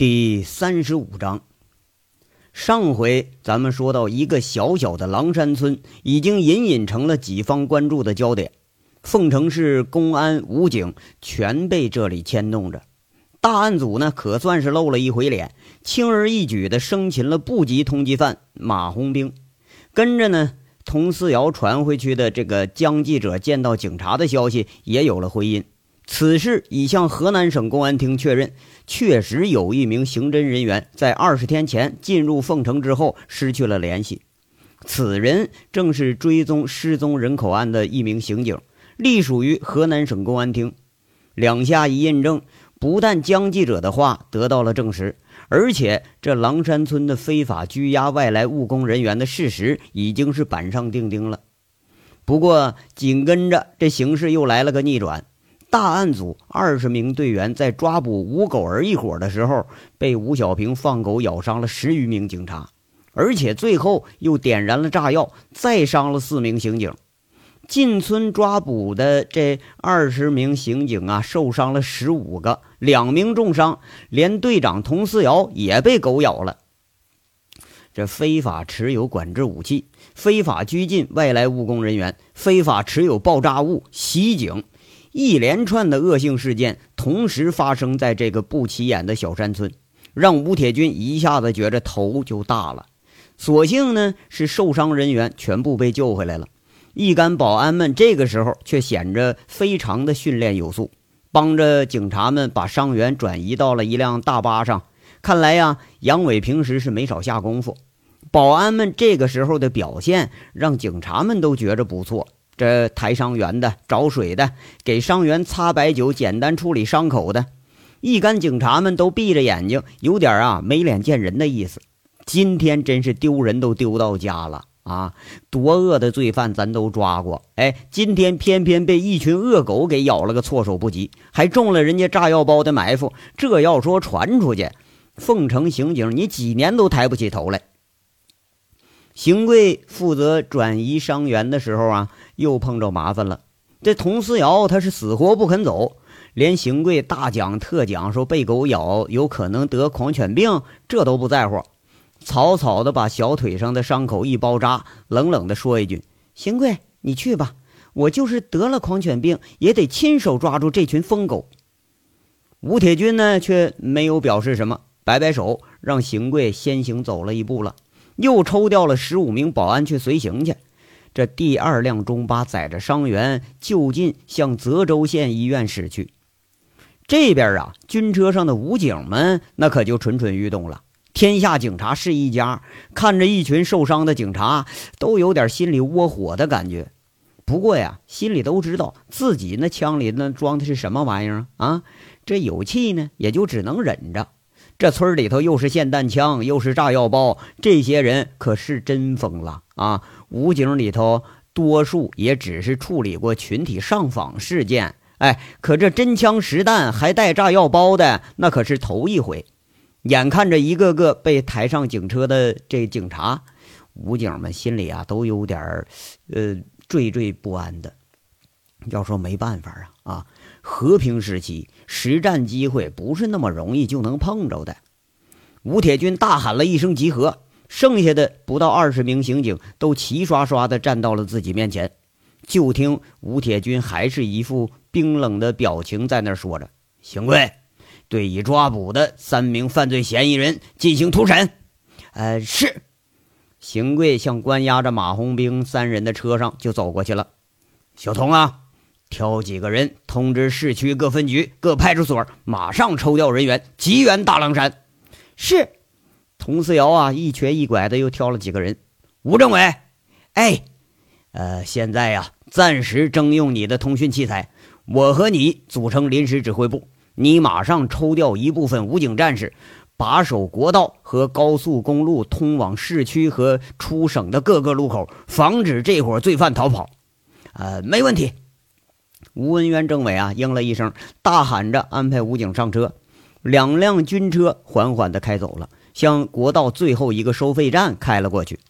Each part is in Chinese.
第三十五章，上回咱们说到，一个小小的狼山村已经隐隐成了己方关注的焦点，凤城市公安、武警全被这里牵动着。大案组呢，可算是露了一回脸，轻而易举的生擒了部级通缉犯马红兵。跟着呢，佟思瑶传回去的这个江记者见到警察的消息也有了回音。此事已向河南省公安厅确认，确实有一名刑侦人员在二十天前进入凤城之后失去了联系。此人正是追踪失踪人口案的一名刑警，隶属于河南省公安厅。两下一印证，不但江记者的话得到了证实，而且这狼山村的非法拘押外来务工人员的事实已经是板上钉钉了。不过，紧跟着这形势又来了个逆转。大案组二十名队员在抓捕吴狗儿一伙的时候，被吴小平放狗咬伤了十余名警察，而且最后又点燃了炸药，再伤了四名刑警。进村抓捕的这二十名刑警啊，受伤了十五个，两名重伤，连队长佟思瑶也被狗咬了。这非法持有管制武器、非法拘禁外来务工人员、非法持有爆炸物、袭警。一连串的恶性事件同时发生在这个不起眼的小山村，让吴铁军一下子觉着头就大了。所幸呢，是受伤人员全部被救回来了。一干保安们这个时候却显着非常的训练有素，帮着警察们把伤员转移到了一辆大巴上。看来呀，杨伟平时是没少下功夫。保安们这个时候的表现让警察们都觉着不错。这抬伤员的、找水的、给伤员擦白酒、简单处理伤口的，一干警察们都闭着眼睛，有点啊没脸见人的意思。今天真是丢人都丢到家了啊！多恶的罪犯咱都抓过，哎，今天偏偏被一群恶狗给咬了个措手不及，还中了人家炸药包的埋伏。这要说传出去，凤城刑警你几年都抬不起头来。邢贵负责转移伤员的时候啊。又碰着麻烦了，这佟思瑶他是死活不肯走，连邢贵大讲特讲说被狗咬有可能得狂犬病，这都不在乎，草草的把小腿上的伤口一包扎，冷冷的说一句：“邢贵，你去吧，我就是得了狂犬病，也得亲手抓住这群疯狗。”吴铁军呢，却没有表示什么，摆摆手，让邢贵先行走了一步了，又抽调了十五名保安去随行去。这第二辆中巴载着伤员就近向泽州县医院驶去。这边啊，军车上的武警们那可就蠢蠢欲动了。天下警察是一家，看着一群受伤的警察，都有点心里窝火的感觉。不过呀，心里都知道自己那枪里那装的是什么玩意儿啊？这有气呢，也就只能忍着。这村里头又是霰弹枪，又是炸药包，这些人可是真疯了啊！武警里头多数也只是处理过群体上访事件，哎，可这真枪实弹还带炸药包的，那可是头一回。眼看着一个个被抬上警车的这警察，武警们心里啊都有点呃惴惴不安的。要说没办法啊啊，和平时期实战机会不是那么容易就能碰着的。吴铁军大喊了一声集合。剩下的不到二十名刑警都齐刷刷地站到了自己面前，就听吴铁军还是一副冰冷的表情在那说着：“邢贵，对已抓捕的三名犯罪嫌疑人进行突审。”“呃，是。”邢贵向关押着马红兵三人的车上就走过去了。“小童啊，挑几个人通知市区各分局、各派出所，马上抽调人员，急援大狼山。”“是。”佟思瑶啊，一瘸一拐的又挑了几个人。吴政委，哎，呃，现在呀，暂时征用你的通讯器材，我和你组成临时指挥部，你马上抽调一部分武警战士，把守国道和高速公路通往市区和出省的各个路口，防止这伙罪犯逃跑。呃，没问题。吴文渊政委啊，应了一声，大喊着安排武警上车，两辆军车缓缓的开走了。向国道最后一个收费站开了过去，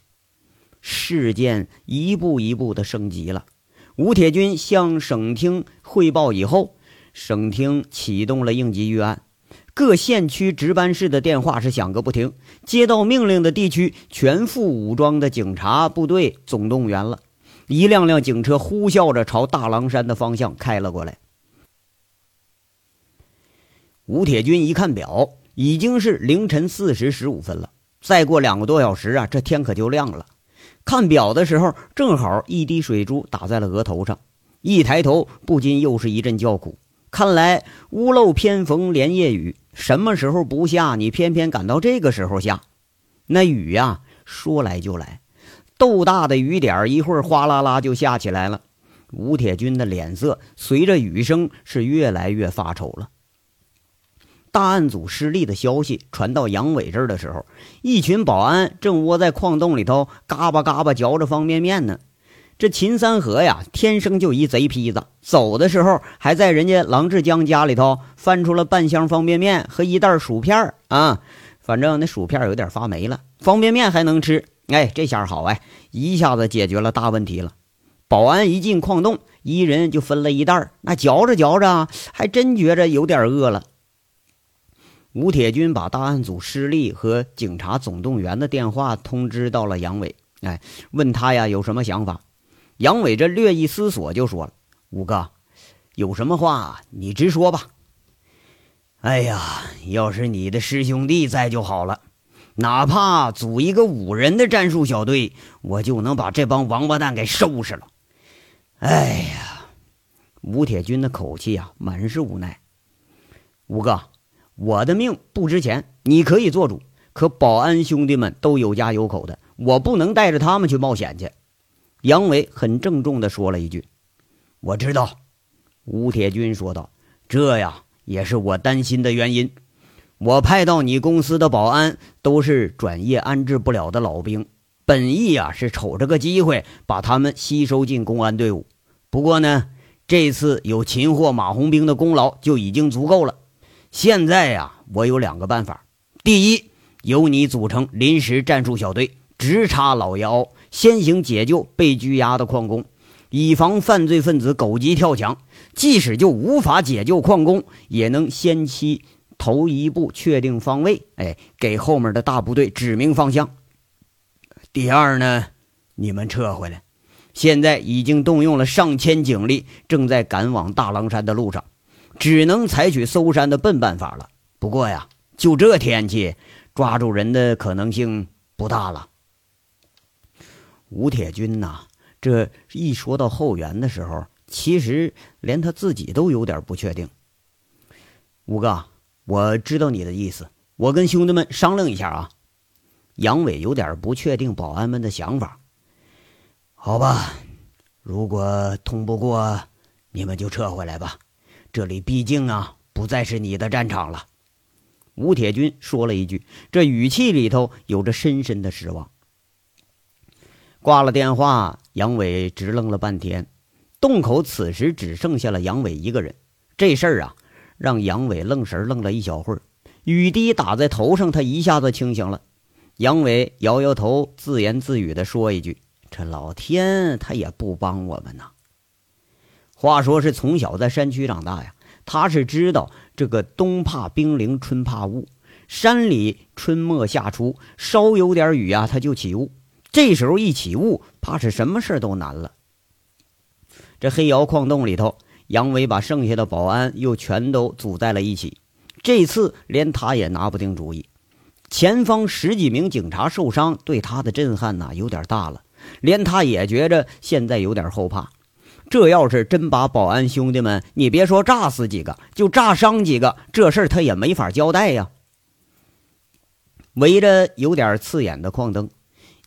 事件一步一步的升级了。吴铁军向省厅汇报以后，省厅启动了应急预案，各县区值班室的电话是响个不停，接到命令的地区全副武装的警察部队总动员了，一辆辆警车呼啸着朝大狼山的方向开了过来。吴铁军一看表，已经是凌晨四时十五分了，再过两个多小时啊，这天可就亮了。看表的时候，正好一滴水珠打在了额头上，一抬头不禁又是一阵叫苦。看来屋漏偏逢连夜雨，什么时候不下，你偏偏赶到这个时候下。那雨呀，说来就来，豆大的雨点一会儿哗啦啦就下起来了。吴铁军的脸色随着雨声是越来越发愁了。大案组失利的消息传到杨伟这儿的时候，一群保安正窝在矿洞里头嘎巴嘎巴嚼着方便面呢。这秦三河呀，天生就一贼坯子。走的时候，还在人家郎志江家里头翻出了半箱方便面和一袋薯片啊。反正那薯片有点发霉了，方便面还能吃。哎，这下好哎，一下子解决了大问题了。保安一进矿洞，一人就分了一袋那嚼着嚼着，还真觉着有点饿了。吴铁军把大案组失利和警察总动员的电话通知到了杨伟，哎，问他呀有什么想法。杨伟这略一思索，就说了：“五哥，有什么话你直说吧。哎呀，要是你的师兄弟在就好了，哪怕组一个五人的战术小队，我就能把这帮王八蛋给收拾了。”哎呀，吴铁军的口气啊，满是无奈。五哥，我的命不值钱，你可以做主，可保安兄弟们都有家有口的，我不能带着他们去冒险去。杨伟很郑重地说了一句：“我知道。”吴铁军说道：“这呀，也是我担心的原因。我派到你公司的保安都是转业安置不了的老兵，本意呀是瞅着个机会把他们吸收进公安队伍。不过呢，这次有擒获马红兵的功劳就已经足够了。现在呀，我有两个办法：第一，由你组成临时战术小队，直插老爷凹。”先行解救被拘押的矿工，以防犯罪分子狗急跳墙。即使就无法解救矿工，也能先期头一步确定方位，哎，给后面的大部队指明方向。第二呢，你们撤回来，现在已经动用了上千警力，正在赶往大狼山的路上，只能采取搜山的笨办法了。不过呀，就这天气，抓住人的可能性不大了。吴铁军呐，这一说到后援的时候，其实连他自己都有点不确定。吴哥，我知道你的意思，我跟兄弟们商量一下啊。杨伟有点不确定保安们的想法。好吧，如果通不过，你们就撤回来吧。这里毕竟啊，不再是你的战场了。吴铁军说了一句，这语气里头有着深深的失望。挂了电话，杨伟直愣了半天。洞口此时只剩下了杨伟一个人。这事儿啊，让杨伟愣神愣了一小会儿。雨滴打在头上，他一下子清醒了。杨伟摇摇头，自言自语地说一句：“这老天，他也不帮我们呐。”话说是从小在山区长大呀，他是知道这个冬怕冰凌，春怕雾。山里春末夏初，稍有点雨啊，他就起雾。这时候一起雾，怕是什么事都难了。这黑窑矿洞里头，杨伟把剩下的保安又全都组在了一起。这次连他也拿不定主意。前方十几名警察受伤，对他的震撼呐有点大了，连他也觉着现在有点后怕。这要是真把保安兄弟们，你别说炸死几个，就炸伤几个，这事儿他也没法交代呀。围着有点刺眼的矿灯。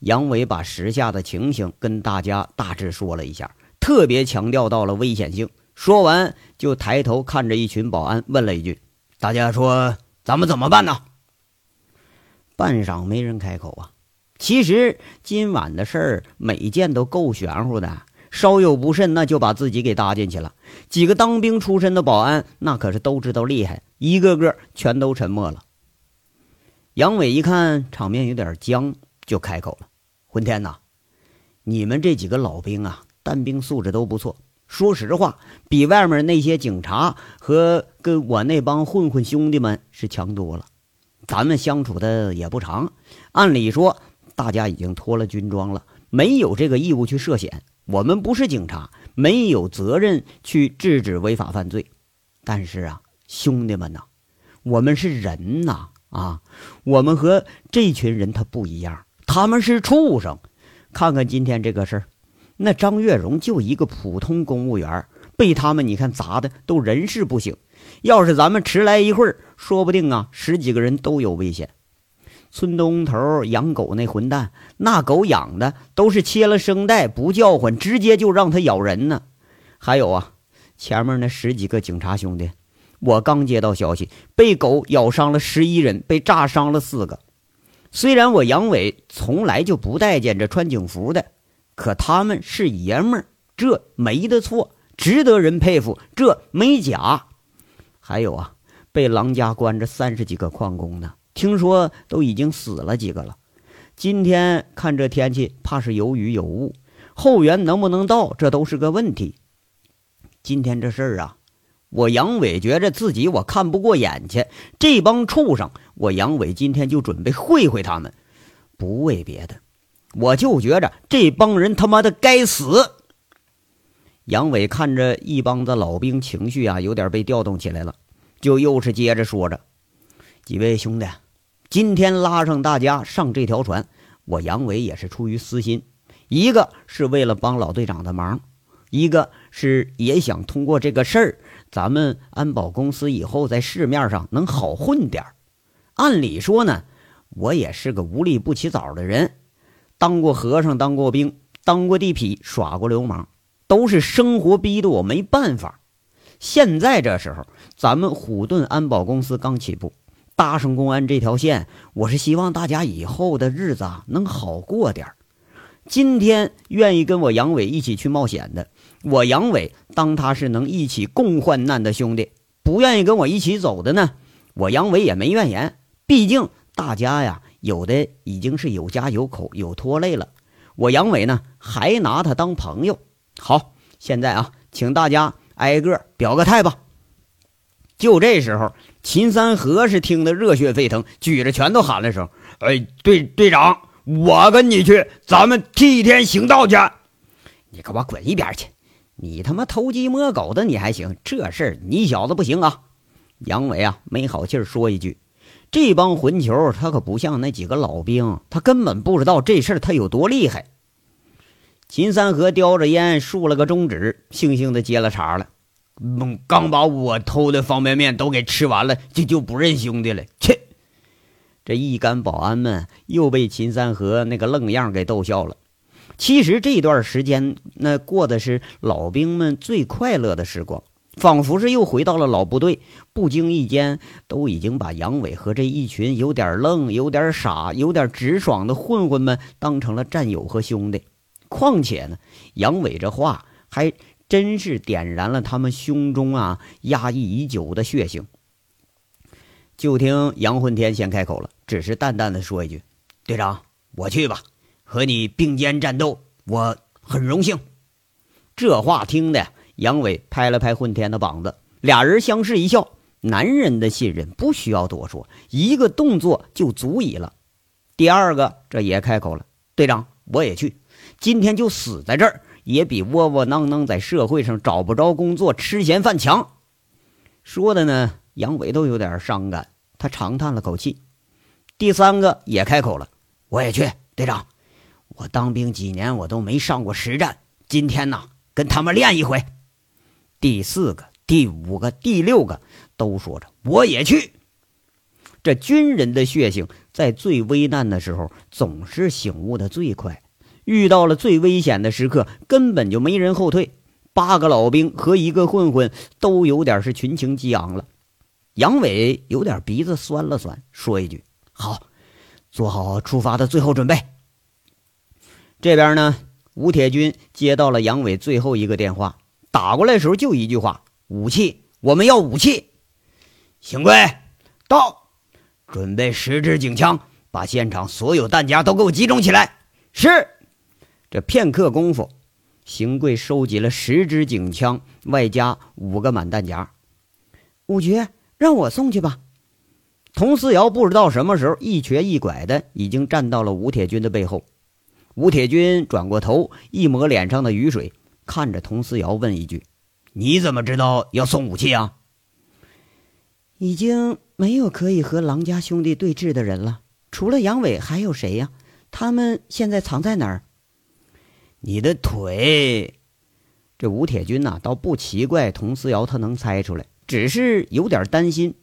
杨伟把时下的情形跟大家大致说了一下，特别强调到了危险性。说完，就抬头看着一群保安，问了一句：“大家说咱们怎么办呢？”半晌没人开口啊。其实今晚的事儿每件都够玄乎的，稍有不慎，那就把自己给搭进去了。几个当兵出身的保安，那可是都知道厉害，一个个全都沉默了。杨伟一看场面有点僵，就开口了。混天呐，你们这几个老兵啊，单兵素质都不错。说实话，比外面那些警察和跟我那帮混混兄弟们是强多了。咱们相处的也不长，按理说大家已经脱了军装了，没有这个义务去涉险。我们不是警察，没有责任去制止违法犯罪。但是啊，兄弟们呐，我们是人呐啊，我们和这群人他不一样，他们是畜生。看看今天这个事儿。那张月荣就一个普通公务员，被他们你看砸的都人事不省。要是咱们迟来一会儿，说不定啊十几个人都有危险。村东头养狗那混蛋，那狗养的都是切了声带不叫唤，直接就让它咬人呢。还有啊，前面那十几个警察兄弟，我刚接到消息，被狗咬伤了十一人，被炸伤了四个。虽然我杨伟从来就不待见这穿警服的。可他们是爷们儿，这没得错，值得人佩服。这没假。还有啊，被狼家关着三十几个矿工呢，听说都已经死了几个了。今天看这天气，怕是有雨有雾，后援能不能到，这都是个问题。今天这事儿啊，我杨伟觉着自己我看不过眼去，这帮畜生，我杨伟今天就准备会会他们，不为别的。我就觉着这帮人他妈的该死。杨伟看着一帮子老兵，情绪啊有点被调动起来了，就又是接着说着：“几位兄弟，今天拉上大家上这条船，我杨伟也是出于私心，一个是为了帮老队长的忙，一个是也想通过这个事儿，咱们安保公司以后在市面上能好混点按理说呢，我也是个无利不起早的人。”当过和尚，当过兵，当过地痞，耍过流氓，都是生活逼得我没办法。现在这时候，咱们虎盾安保公司刚起步，搭上公安这条线，我是希望大家以后的日子能好过点今天愿意跟我杨伟一起去冒险的，我杨伟当他是能一起共患难的兄弟；不愿意跟我一起走的呢，我杨伟也没怨言。毕竟大家呀。有的已经是有家有口有拖累了，我杨伟呢还拿他当朋友。好，现在啊，请大家挨个表个态吧。就这时候，秦三河是听得热血沸腾，举着拳头喊了声：“哎，队队长，我跟你去，咱们替天行道去！”你给我滚一边去！你他妈偷鸡摸狗的，你还行？这事你小子不行啊！杨伟啊，没好气说一句。这帮混球，他可不像那几个老兵，他根本不知道这事儿他有多厉害。秦三河叼着烟，竖了个中指，悻悻的接了茬了：“刚把我偷的方便面都给吃完了，就就不认兄弟了。”切！这一干保安们又被秦三河那个愣样给逗笑了。其实这段时间，那过的是老兵们最快乐的时光。仿佛是又回到了老部队，不经意间都已经把杨伟和这一群有点愣、有点傻、有点直爽的混混们当成了战友和兄弟。况且呢，杨伟这话还真是点燃了他们胸中啊压抑已久的血性。就听杨混天先开口了，只是淡淡的说一句：“队长，我去吧，和你并肩战斗，我很荣幸。”这话听的。杨伟拍了拍混天的膀子，俩人相视一笑。男人的信任不需要多说，一个动作就足以了。第二个这也开口了：“队长，我也去，今天就死在这儿，也比窝窝囊囊在社会上找不着工作吃闲饭强。”说的呢，杨伟都有点伤感，他长叹了口气。第三个也开口了：“我也去，队长，我当兵几年，我都没上过实战，今天呢，跟他们练一回。”第四个、第五个、第六个都说着我也去。这军人的血性在最危难的时候总是醒悟的最快，遇到了最危险的时刻根本就没人后退。八个老兵和一个混混都有点是群情激昂了。杨伟有点鼻子酸了酸，说一句：“好，做好出发的最后准备。”这边呢，吴铁军接到了杨伟最后一个电话。打过来的时候就一句话：武器，我们要武器。邢贵到，准备十支警枪，把现场所有弹夹都给我集中起来。是。这片刻功夫，邢贵收集了十支警枪，外加五个满弹夹。五爵，让我送去吧。佟思瑶不知道什么时候一瘸一拐的已经站到了吴铁军的背后。吴铁军转过头，一抹脸上的雨水，看着佟思瑶问一句：“你怎么知道要送武器啊？”已经没有可以和狼家兄弟对峙的人了，除了杨伟还有谁呀？他们现在藏在哪儿？你的腿。这吴铁军呐，倒不奇怪，佟思瑶他能猜出来，只是有点担心。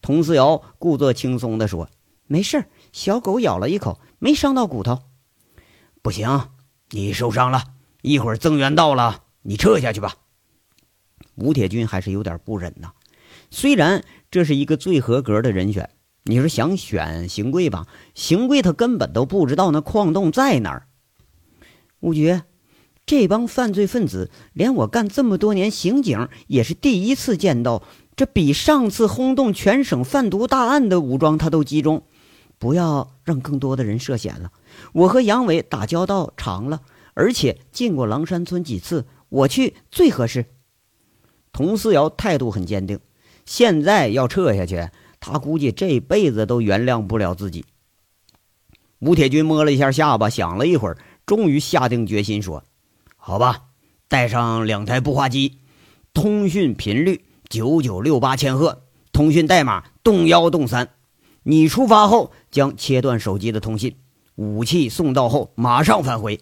佟思瑶故作轻松地说：“没事小狗咬了一口，没伤到骨头。”不行，你受伤了，一会儿增援到了，你撤下去吧。吴铁军还是有点不忍呐，虽然这是一个最合格的人选，你说想选邢贵吧？邢贵他根本都不知道那矿洞在哪儿。吴局，这帮犯罪分子，连我干这么多年刑警也是第一次见到。这比上次轰动全省贩毒大案的武装他都集中，不要让更多的人涉险了。我和杨伟打交道长了，而且进过狼山村几次，我去最合适。佟思瑶态度很坚定，现在要撤下去，他估计这辈子都原谅不了自己。吴铁军摸了一下下巴，想了一会儿，终于下定决心说：“好吧，带上两台步话机，通讯频率。”九九六八千赫，通讯代码洞幺洞三。你出发后将切断手机的通信，武器送到后马上返回。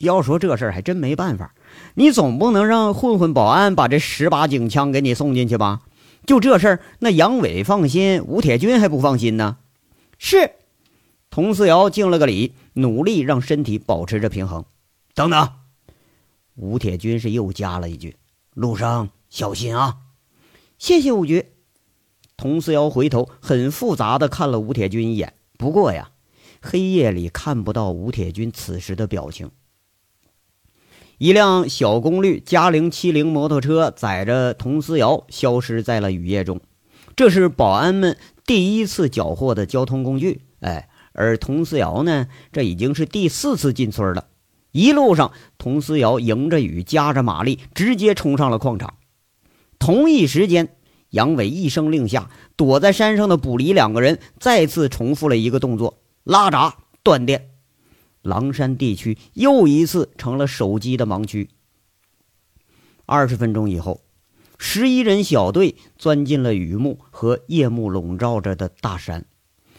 要说这事儿还真没办法，你总不能让混混保安把这十把警枪给你送进去吧？就这事儿，那杨伟放心，吴铁军还不放心呢。是，佟思瑶敬了个礼，努力让身体保持着平衡。等等，吴铁军是又加了一句：路上。小心啊！谢谢五局。佟思瑶回头很复杂的看了吴铁军一眼，不过呀，黑夜里看不到吴铁军此时的表情。一辆小功率嘉陵七零摩托车载着佟思瑶消失在了雨夜中，这是保安们第一次缴获的交通工具。哎，而佟思瑶呢，这已经是第四次进村了。一路上，佟思瑶迎着雨，加着马力，直接冲上了矿场。同一时间，杨伟一声令下，躲在山上的卜离两个人再次重复了一个动作：拉闸断电。狼山地区又一次成了手机的盲区。二十分钟以后，十一人小队钻进了雨幕和夜幕笼罩着的大山。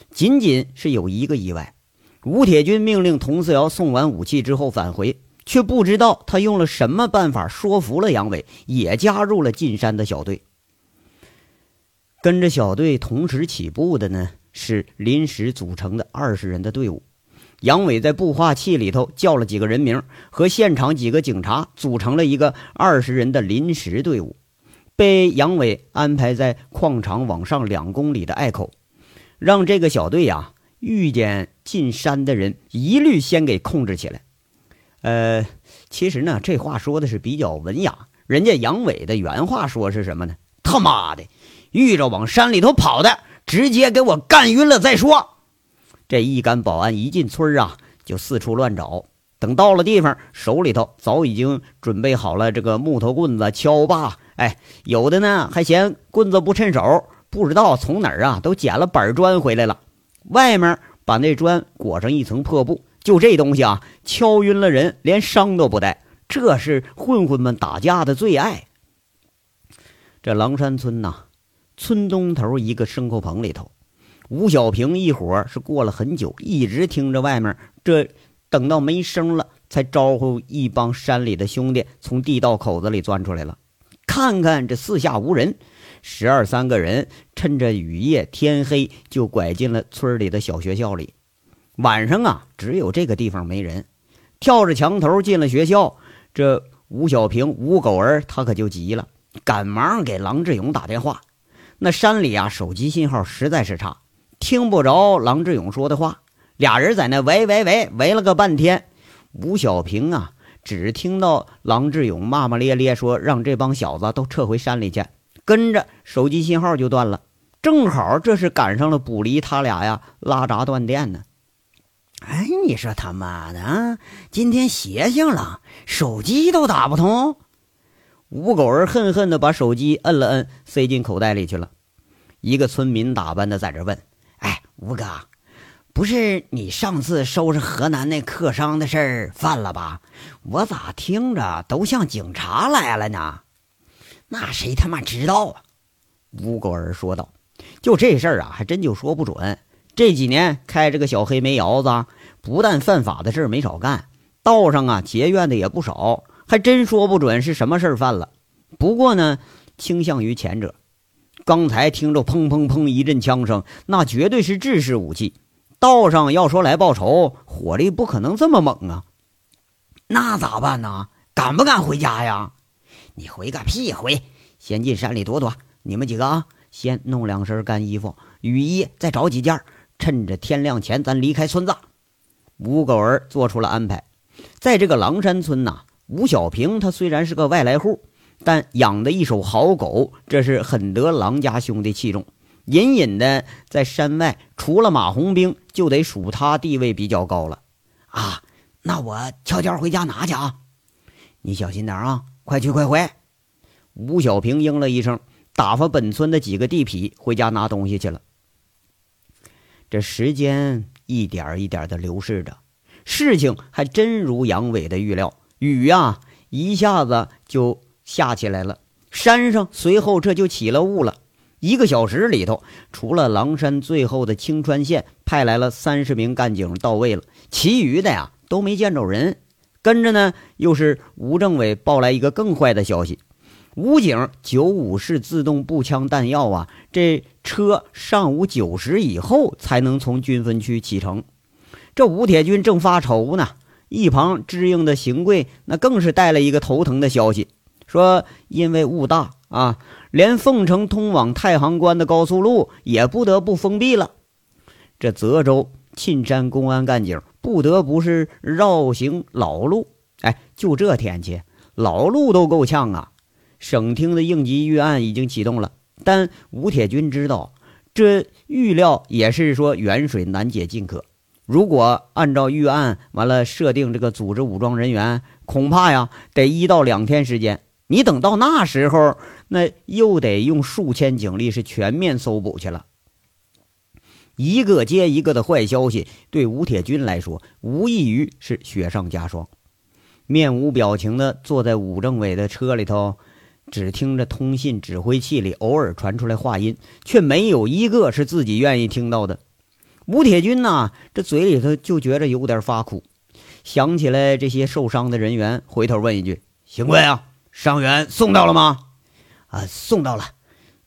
仅仅是有一个意外：吴铁军命令佟四瑶送完武器之后返回。却不知道他用了什么办法说服了杨伟，也加入了进山的小队。跟着小队同时起步的呢，是临时组成的二十人的队伍。杨伟在步话器里头叫了几个人名，和现场几个警察组成了一个二十人的临时队伍，被杨伟安排在矿场往上两公里的隘口，让这个小队呀遇见进山的人，一律先给控制起来。呃，其实呢，这话说的是比较文雅。人家杨伟的原话说是什么呢？他妈的，遇着往山里头跑的，直接给我干晕了再说。这一干保安一进村啊，就四处乱找。等到了地方，手里头早已经准备好了这个木头棍子、锹把。哎，有的呢还嫌棍子不趁手，不知道从哪儿啊都捡了板砖回来了。外面把那砖裹上一层破布。就这东西啊，敲晕了人，连伤都不带。这是混混们打架的最爱。这狼山村呐，村东头一个牲口棚里头，吴小平一伙是过了很久，一直听着外面。这等到没声了，才招呼一帮山里的兄弟从地道口子里钻出来了。看看这四下无人，十二三个人趁着雨夜天黑，就拐进了村里的小学校里。晚上啊，只有这个地方没人，跳着墙头进了学校。这吴小平、吴狗儿他可就急了，赶忙给郎志勇打电话。那山里啊，手机信号实在是差，听不着郎志勇说的话。俩人在那喂喂喂喂了个半天，吴小平啊，只听到郎志勇骂骂咧咧说：“让这帮小子都撤回山里去。”跟着手机信号就断了。正好这是赶上了卜离他俩呀拉闸断电呢。哎，你说他妈的啊！今天邪性了，手机都打不通。吴狗儿恨恨的把手机摁了摁，塞进口袋里去了。一个村民打扮的在这问：“，吴哥，不是你上次收拾河南那客商的事儿犯了吧？我咋听着都像警察来了呢？”那谁他妈知道啊？吴狗儿说道：“就这事儿啊，还真就说不准。”这几年开着个小黑煤窑子，不但犯法的事儿没少干，道上啊结怨的也不少，还真说不准是什么事儿犯了。不过呢，倾向于前者。刚才听着砰砰砰一阵枪声，那绝对是制式武器。道上要说来报仇，火力不可能这么猛啊。那咋办呢？敢不敢回家呀？你回个屁回！先进山里躲躲。你们几个啊，先弄两身干衣服，雨衣再找几件。趁着天亮前，咱离开村子。吴狗儿做出了安排。在这个狼山村呐，吴小平他虽然是个外来户，但养的一手好狗，这是很得狼家兄弟器重。隐隐的在山外，除了马红兵，就得数他地位比较高了。啊，那我悄悄回家拿去啊！你小心点啊，快去快回。吴小平应了一声，打发本村的几个地痞回家拿东西去了。这时间一点一点的流逝着，事情还真如杨伟的预料，雨呀一下子就下起来了。山上随后这就起了雾了。一个小时里头，除了狼山最后的青川县派来了三十名干警到位了，其余的呀都没见着人。跟着呢，又是吴政委报来一个更坏的消息。武警九五式自动步枪弹药啊，这车上午九时以后才能从军分区启程。这吴铁军正发愁呢，一旁支应的邢贵那更是带了一个头疼的消息，说因为雾大啊，连凤城通往太行关的高速路也不得不封闭了。这泽州沁山公安干警不得不是绕行老路。哎，就这天气，老路都够呛啊。省厅的应急预案已经启动了，但吴铁军知道，这预料也是说远水难解近渴。如果按照预案完了设定这个组织武装人员，恐怕呀得一到两天时间。你等到那时候，那又得用数千警力是全面搜捕去了。一个接一个的坏消息，对吴铁军来说无异于是雪上加霜。面无表情的坐在武政委的车里头。只听着通信指挥器里偶尔传出来话音，却没有一个是自己愿意听到的。吴铁军呐，这嘴里头就觉着有点发苦。想起来这些受伤的人员，回头问一句：“邢贵啊，伤员送到了吗？”“啊，送到了。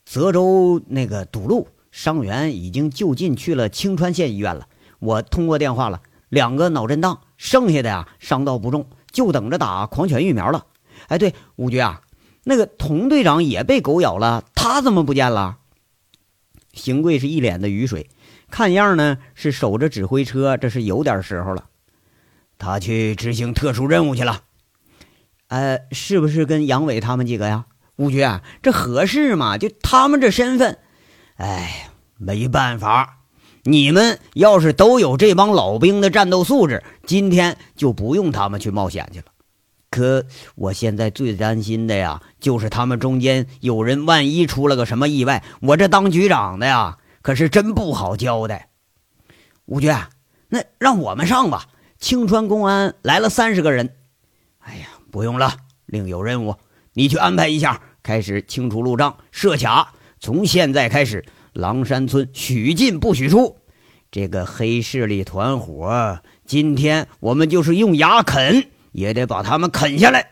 泽州那个堵路，伤员已经就近去了青川县医院了。我通过电话了，两个脑震荡，剩下的呀伤到不重，就等着打狂犬疫苗了。哎，对，武局啊。”那个童队长也被狗咬了，他怎么不见了？邢贵是一脸的雨水，看样呢是守着指挥车，这是有点时候了。他去执行特殊任务去了。呃，是不是跟杨伟他们几个呀？五局，这合适吗？就他们这身份，哎，没办法。你们要是都有这帮老兵的战斗素质，今天就不用他们去冒险去了。可我现在最担心的呀，就是他们中间有人万一出了个什么意外，我这当局长的呀，可是真不好交代。吴局，那让我们上吧。青川公安来了三十个人。哎呀，不用了，另有任务，你去安排一下，开始清除路障、设卡。从现在开始，狼山村许进不许出。这个黑势力团伙，今天我们就是用牙啃。也得把他们啃下来。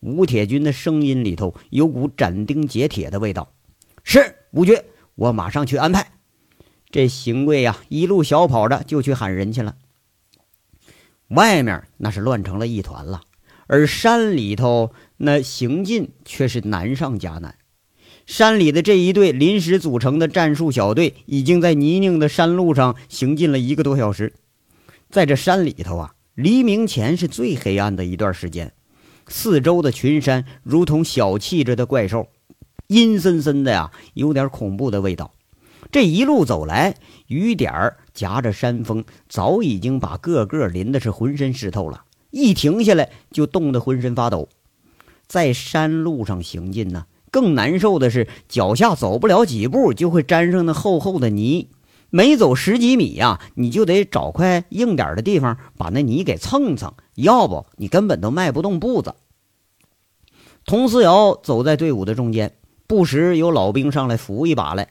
吴铁军的声音里头有股斩钉截铁的味道。是吴局，我马上去安排。这邢贵呀，一路小跑着就去喊人去了。外面那是乱成了一团了，而山里头那行进却是难上加难。山里的这一队临时组成的战术小队，已经在泥泞的山路上行进了一个多小时。在这山里头啊。黎明前是最黑暗的一段时间，四周的群山如同小气着的怪兽，阴森森的呀，有点恐怖的味道。这一路走来，雨点夹着山风，早已经把个个淋的是浑身湿透了，一停下来就冻得浑身发抖。在山路上行进呢，更难受的是脚下走不了几步就会沾上那厚厚的泥，每走十几米呀，你就得找块硬点的地方把那泥给蹭蹭，要不你根本都迈不动步子。佟思瑶走在队伍的中间，不时有老兵上来扶一把来。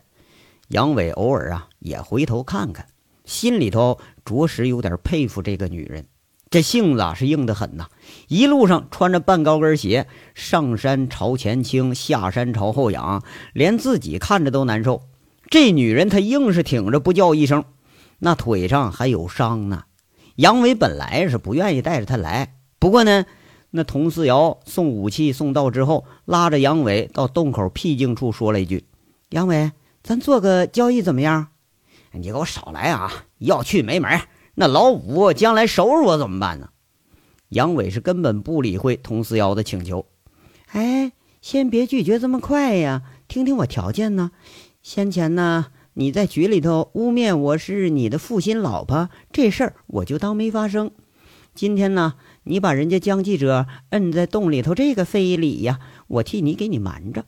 杨伟偶尔啊也回头看看，心里头着实有点佩服这个女人，这性子啊是硬得很呐。一路上穿着半高跟鞋，上山朝前倾，下山朝后仰，连自己看着都难受。这女人她硬是挺着不叫一声，那腿上还有伤呢。杨伟本来是不愿意带着她来，不过呢，那佟四瑶送武器送到之后，拉着杨伟到洞口僻静处说了一句：“杨伟。”咱做个交易怎么样？你给我少来啊！要去没门！那老五将来收拾我怎么办呢？杨伟是根本不理会佟思瑶的请求。哎，先别拒绝这么快呀，听听我条件呢。先前呢，你在局里头污蔑我是你的负心老婆，这事儿我就当没发生。今天呢，你把人家江记者摁在洞里头，这个非礼呀，我替你给你瞒着。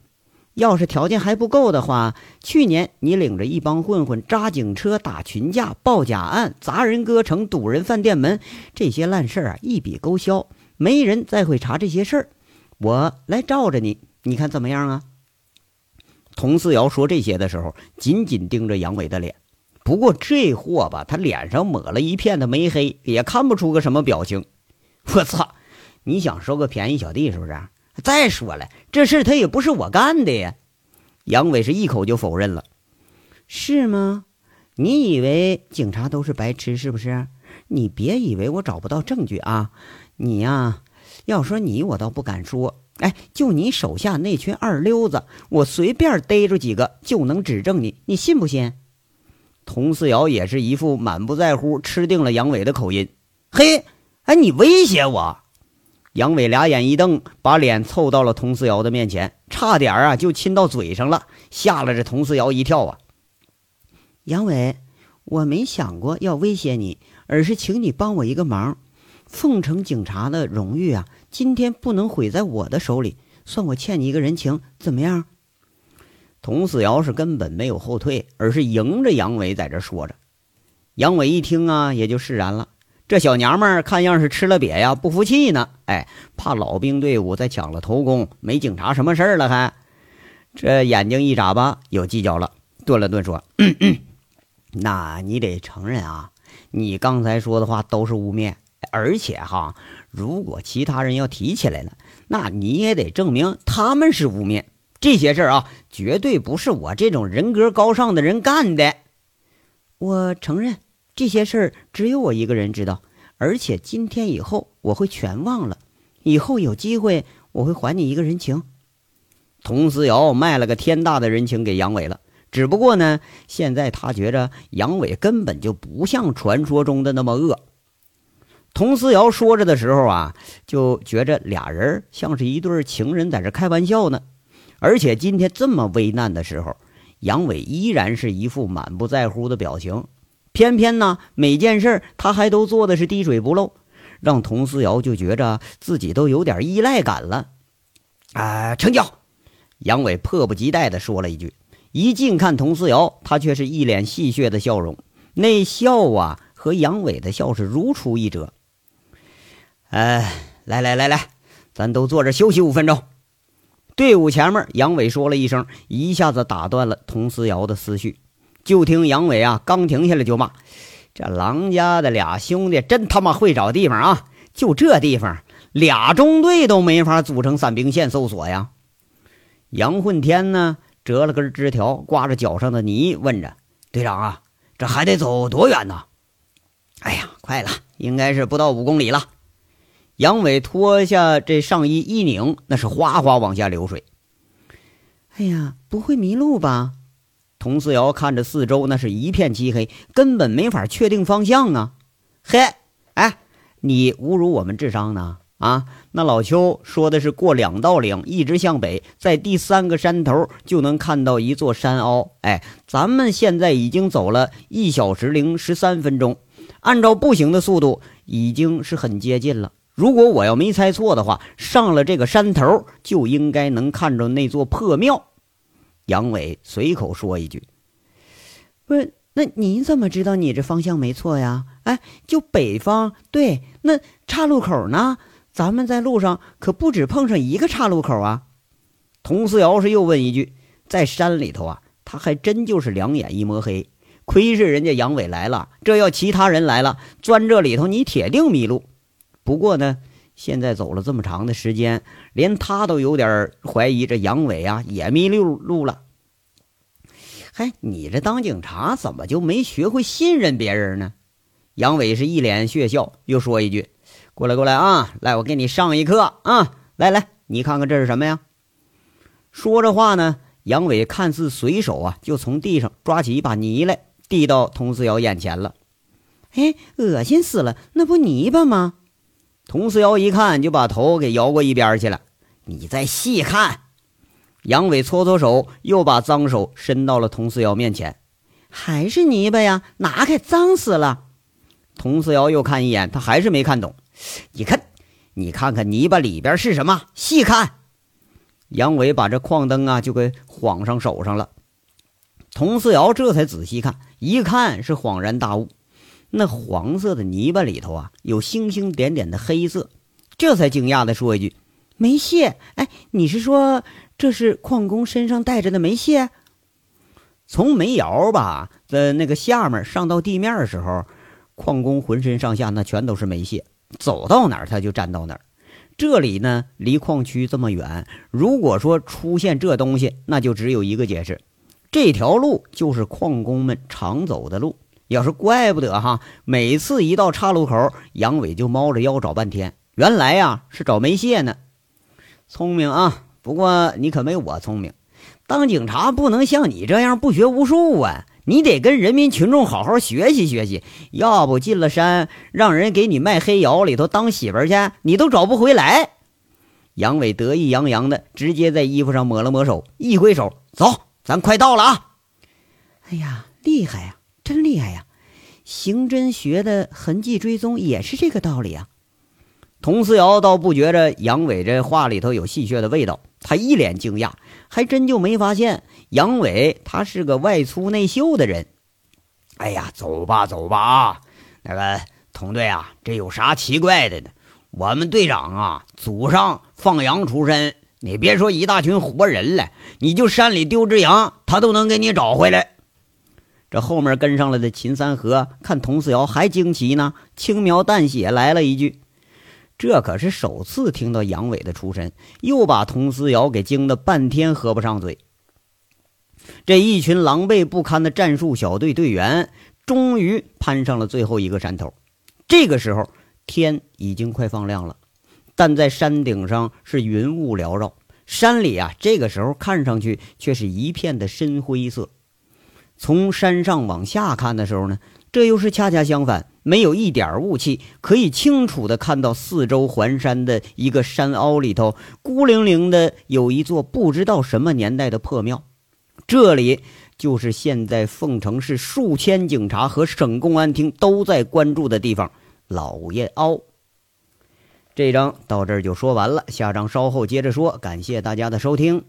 要是条件还不够的话，去年你领着一帮混混扎警车、打群架、报假案、砸人歌城、堵人饭店门，这些烂事儿啊一笔勾销，没人再会查这些事儿。我来罩着你，你看怎么样啊？佟四瑶说这些的时候，紧紧盯着杨伟的脸。不过这货吧，他脸上抹了一片的煤黑，也看不出个什么表情。我操！你想收个便宜小弟是不是？再说了，这事他也不是我干的呀。杨伟是一口就否认了。是吗？你以为警察都是白痴是不是？你别以为我找不到证据啊！你呀，要说你我倒不敢说。哎，就你手下那群二流子，我随便逮住几个就能指证你，你信不信？佟思瑶也是一副满不在乎，吃定了杨伟的口音。嘿，哎，你威胁我？杨伟俩眼一瞪，把脸凑到了佟思瑶的面前，差点啊就亲到嘴上了，吓了这佟思瑶一跳啊！杨伟，我没想过要威胁你，而是请你帮我一个忙。凤城警察的荣誉啊，今天不能毁在我的手里，算我欠你一个人情，怎么样？佟思瑶是根本没有后退，而是迎着杨伟在这说着。杨伟一听啊，也就释然了。这小娘们儿看样是吃了瘪呀，不服气呢。哎，怕老兵队伍再抢了头功，没警察什么事儿了还？这眼睛一眨巴，有计较了，顿了顿说：“那你得承认啊，你刚才说的话都是污蔑，而且哈，如果其他人要提起来了，那你也得证明他们是污蔑。这些事儿啊，绝对不是我这种人格高尚的人干的。我承认。”这些事儿只有我一个人知道，而且今天以后我会全忘了。以后有机会我会还你一个人情。佟思瑶卖了个天大的人情给杨伟了，只不过呢，现在他觉着杨伟根本就不像传说中的那么恶。佟思瑶说着的时候啊，就觉着俩人像是一对情人在这开玩笑呢。而且今天这么危难的时候，杨伟依然是一副满不在乎的表情。偏偏呢，每件事他还都做的是滴水不漏，让佟思瑶就觉着自己都有点依赖感了。啊，成交！杨伟迫不及待地说了一句。一近看佟思瑶，他却是一脸戏谑的笑容，那笑啊，和杨伟的笑是如出一辙。哎，来来来来，咱都坐这休息五分钟。队伍前面，杨伟说了一声，一下子打断了佟思瑶的思绪。就听杨伟啊，刚停下来就骂：“这狼家的俩兄弟真他妈会找地方啊！就这地方，俩中队都没法组成散兵线搜索呀！”杨混天呢，折了根枝条，刮着脚上的泥，问着：“队长啊，这还得走多远呢？”“哎呀，快了，应该是不到五公里了。”杨伟脱下这上衣一拧，那是哗哗往下流水。“哎呀，不会迷路吧？”佟思瑶看着四周，那是一片漆黑，根本没法确定方向啊！嘿，哎，你侮辱我们智商呢？啊，那老邱说的是过两道岭，一直向北，在第三个山头就能看到一座山凹。哎，咱们现在已经走了一小时零十三分钟，按照步行的速度，已经是很接近了。如果我要没猜错的话，上了这个山头，就应该能看着那座破庙。杨伟随口说一句：“不是，那你怎么知道你这方向没错呀？哎，就北方。对，那岔路口呢？”咱们在路上可不止碰上一个岔路口啊！佟思瑶是又问一句：“在山里头啊，他还真就是两眼一抹黑。亏是人家杨伟来了，这要其他人来了，钻这里头你铁定迷路。不过呢，现在走了这么长的时间，连他都有点怀疑这杨伟啊也迷路路了。嗨，你这当警察怎么就没学会信任别人呢？”杨伟是一脸血笑，又说一句。过来，过来啊！来，我给你上一课啊！来来，你看看这是什么呀？说着话呢，杨伟看似随手啊，就从地上抓起一把泥来，递到佟思瑶眼前了。哎，恶心死了！那不泥巴吗？佟四瑶一看，就把头给摇过一边去了。你再细看。杨伟搓搓手，又把脏手伸到了佟四瑶面前。还是泥巴呀！拿开，脏死了。佟四瑶又看一眼，他还是没看懂。你看，你看看泥巴里边是什么？细看。杨伟把这矿灯啊就给晃上手上了。佟四瑶这才仔细看，一看是恍然大悟，那黄色的泥巴里头啊有星星点点的黑色，这才惊讶的说一句：“煤屑！哎，你是说这是矿工身上带着的煤屑？从煤窑吧的那个下面上到地面的时候，矿工浑身上下那全都是煤屑。”走到哪儿他就站到哪儿，这里呢离矿区这么远，如果说出现这东西，那就只有一个解释：这条路就是矿工们常走的路。要是怪不得哈，每次一到岔路口，杨伟就猫着腰找半天，原来呀是找煤屑呢。聪明啊，不过你可没我聪明，当警察不能像你这样不学无术啊。你得跟人民群众好好学习学习，要不进了山，让人给你卖黑窑里头当媳妇去，你都找不回来。杨伟得意洋洋的，直接在衣服上抹了抹手，一挥手：“走，咱快到了啊！”哎呀，厉害呀，真厉害呀！刑侦学的痕迹追踪也是这个道理啊。佟思瑶倒不觉着杨伟这话里头有戏谑的味道，他一脸惊讶，还真就没发现。杨伟他是个外粗内秀的人。哎呀，走吧走吧啊！那个同队啊，这有啥奇怪的呢？我们队长啊，祖上放羊出身，你别说一大群活人了，你就山里丢只羊，他都能给你找回来。这后面跟上来的秦三河看佟四瑶还惊奇呢，轻描淡写来了一句：“这可是首次听到杨伟的出身。”又把佟思瑶给惊得半天合不上嘴。这一群狼狈不堪的战术小队队员，终于攀上了最后一个山头。这个时候，天已经快放亮了，但在山顶上是云雾缭绕，山里啊，这个时候看上去却是一片的深灰色。从山上往下看的时候呢，这又是恰恰相反，没有一点雾气，可以清楚的看到四周环山的一个山凹里头，孤零零的有一座不知道什么年代的破庙。这里就是现在凤城市数千警察和省公安厅都在关注的地方——老爷凹。这章到这儿就说完了，下章稍后接着说。感谢大家的收听。